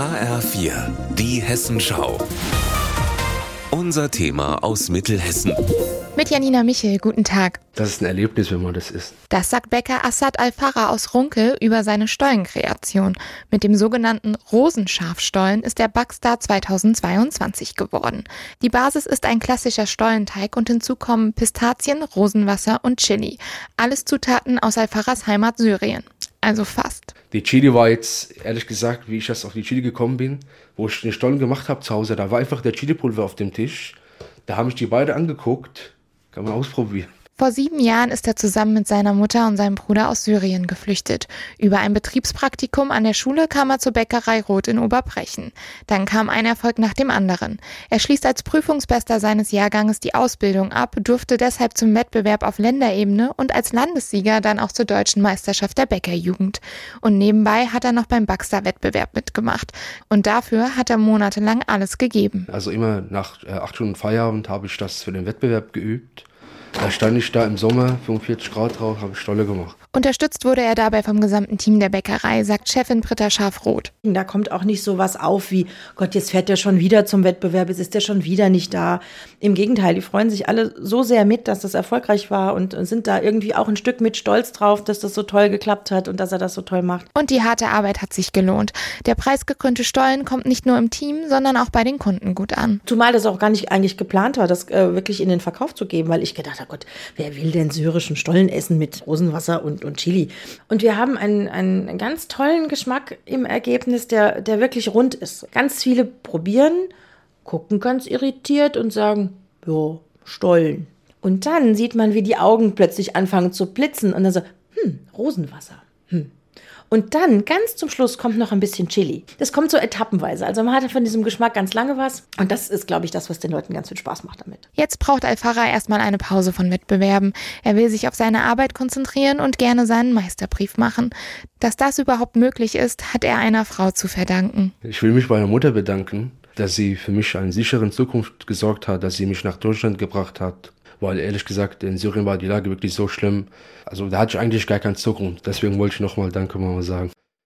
HR4, die Hessenschau. Unser Thema aus Mittelhessen. Mit Janina Michel, guten Tag. Das ist ein Erlebnis, wenn man das isst. Das sagt Bäcker Assad Al-Farah aus Runkel über seine Stollenkreation. Mit dem sogenannten Rosenschafstollen ist der Backstar 2022 geworden. Die Basis ist ein klassischer Stollenteig und hinzu kommen Pistazien, Rosenwasser und Chili. Alles Zutaten aus Al-Farahs Heimat Syrien. Also fast. Die Chili war jetzt, ehrlich gesagt, wie ich erst auf die Chili gekommen bin, wo ich den Stollen gemacht habe zu Hause, da war einfach der Chili-Pulver auf dem Tisch. Da haben mich die beide angeguckt. Kann man ausprobieren. Vor sieben Jahren ist er zusammen mit seiner Mutter und seinem Bruder aus Syrien geflüchtet. Über ein Betriebspraktikum an der Schule kam er zur Bäckerei Roth in Oberbrechen. Dann kam ein Erfolg nach dem anderen. Er schließt als Prüfungsbester seines Jahrganges die Ausbildung ab, durfte deshalb zum Wettbewerb auf Länderebene und als Landessieger dann auch zur deutschen Meisterschaft der Bäckerjugend. Und nebenbei hat er noch beim Baxter-Wettbewerb mitgemacht. Und dafür hat er monatelang alles gegeben. Also immer nach äh, acht Stunden Feierabend habe ich das für den Wettbewerb geübt. Da stand ich da im Sommer, 45 Grad drauf, habe Stolle gemacht. Unterstützt wurde er dabei vom gesamten Team der Bäckerei, sagt Chefin Britta Schafroth. Da kommt auch nicht so was auf wie, Gott, jetzt fährt der schon wieder zum Wettbewerb, jetzt ist der schon wieder nicht da. Im Gegenteil, die freuen sich alle so sehr mit, dass das erfolgreich war und sind da irgendwie auch ein Stück mit stolz drauf, dass das so toll geklappt hat und dass er das so toll macht. Und die harte Arbeit hat sich gelohnt. Der preisgekrönte Stollen kommt nicht nur im Team, sondern auch bei den Kunden gut an. Zumal das auch gar nicht eigentlich geplant war, das äh, wirklich in den Verkauf zu geben, weil ich gedacht habe, Gott, wer will denn syrischen Stollen essen mit Rosenwasser und, und Chili? Und wir haben einen, einen ganz tollen Geschmack im Ergebnis, der, der wirklich rund ist. Ganz viele probieren, gucken ganz irritiert und sagen, ja, Stollen. Und dann sieht man, wie die Augen plötzlich anfangen zu blitzen und dann so, hm, Rosenwasser. Hm, und dann ganz zum Schluss kommt noch ein bisschen Chili. Das kommt so etappenweise. Also man hat von diesem Geschmack ganz lange was. Und das ist, glaube ich, das, was den Leuten ganz viel Spaß macht damit. Jetzt braucht Alfara erstmal eine Pause von Wettbewerben. Er will sich auf seine Arbeit konzentrieren und gerne seinen Meisterbrief machen. Dass das überhaupt möglich ist, hat er einer Frau zu verdanken. Ich will mich bei meiner Mutter bedanken, dass sie für mich eine sichere Zukunft gesorgt hat, dass sie mich nach Deutschland gebracht hat weil ehrlich gesagt in Syrien war die Lage wirklich so schlimm. Also da hatte ich eigentlich gar keinen Zukunft. Deswegen wollte ich nochmal Danke mal sagen.